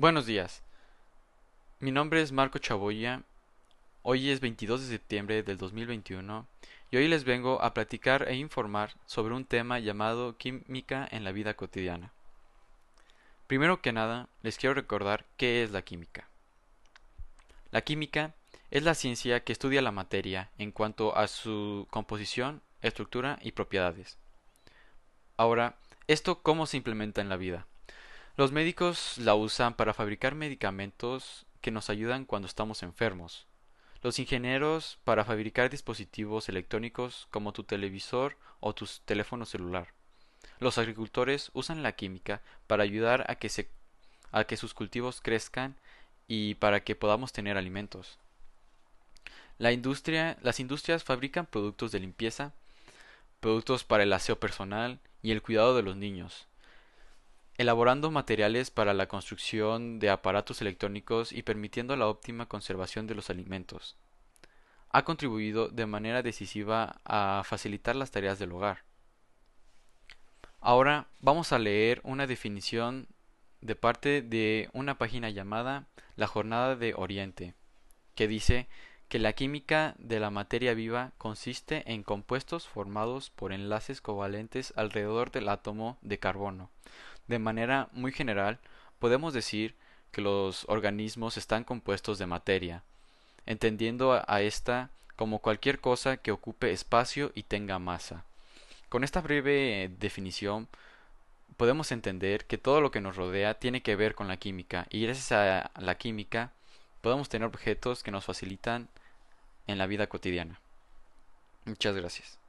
Buenos días. Mi nombre es Marco Chaboya. Hoy es 22 de septiembre del 2021 y hoy les vengo a platicar e informar sobre un tema llamado química en la vida cotidiana. Primero que nada, les quiero recordar qué es la química. La química es la ciencia que estudia la materia en cuanto a su composición, estructura y propiedades. Ahora, ¿esto cómo se implementa en la vida? Los médicos la usan para fabricar medicamentos que nos ayudan cuando estamos enfermos. Los ingenieros para fabricar dispositivos electrónicos como tu televisor o tu teléfono celular. Los agricultores usan la química para ayudar a que, sus cultivos crezcan y para que podamos tener alimentos. Las industrias fabrican productos de limpieza, productos para el aseo personal y el cuidado de los niños elaborando materiales para la construcción de aparatos electrónicos y permitiendo la óptima conservación de los alimentos. Ha contribuido de manera decisiva a facilitar las tareas del hogar. Ahora vamos a leer una definición de parte de una página llamada La Jornada de Oriente, que dice que la química de la materia viva consiste en compuestos formados por enlaces covalentes alrededor del átomo de carbono, de manera muy general, podemos decir que los organismos están compuestos de materia, entendiendo a esta como cualquier cosa que ocupe espacio y tenga masa. Con esta breve definición podemos entender que todo lo que nos rodea tiene que ver con la química y gracias a la química podemos tener objetos que nos facilitan en la vida cotidiana. Muchas gracias.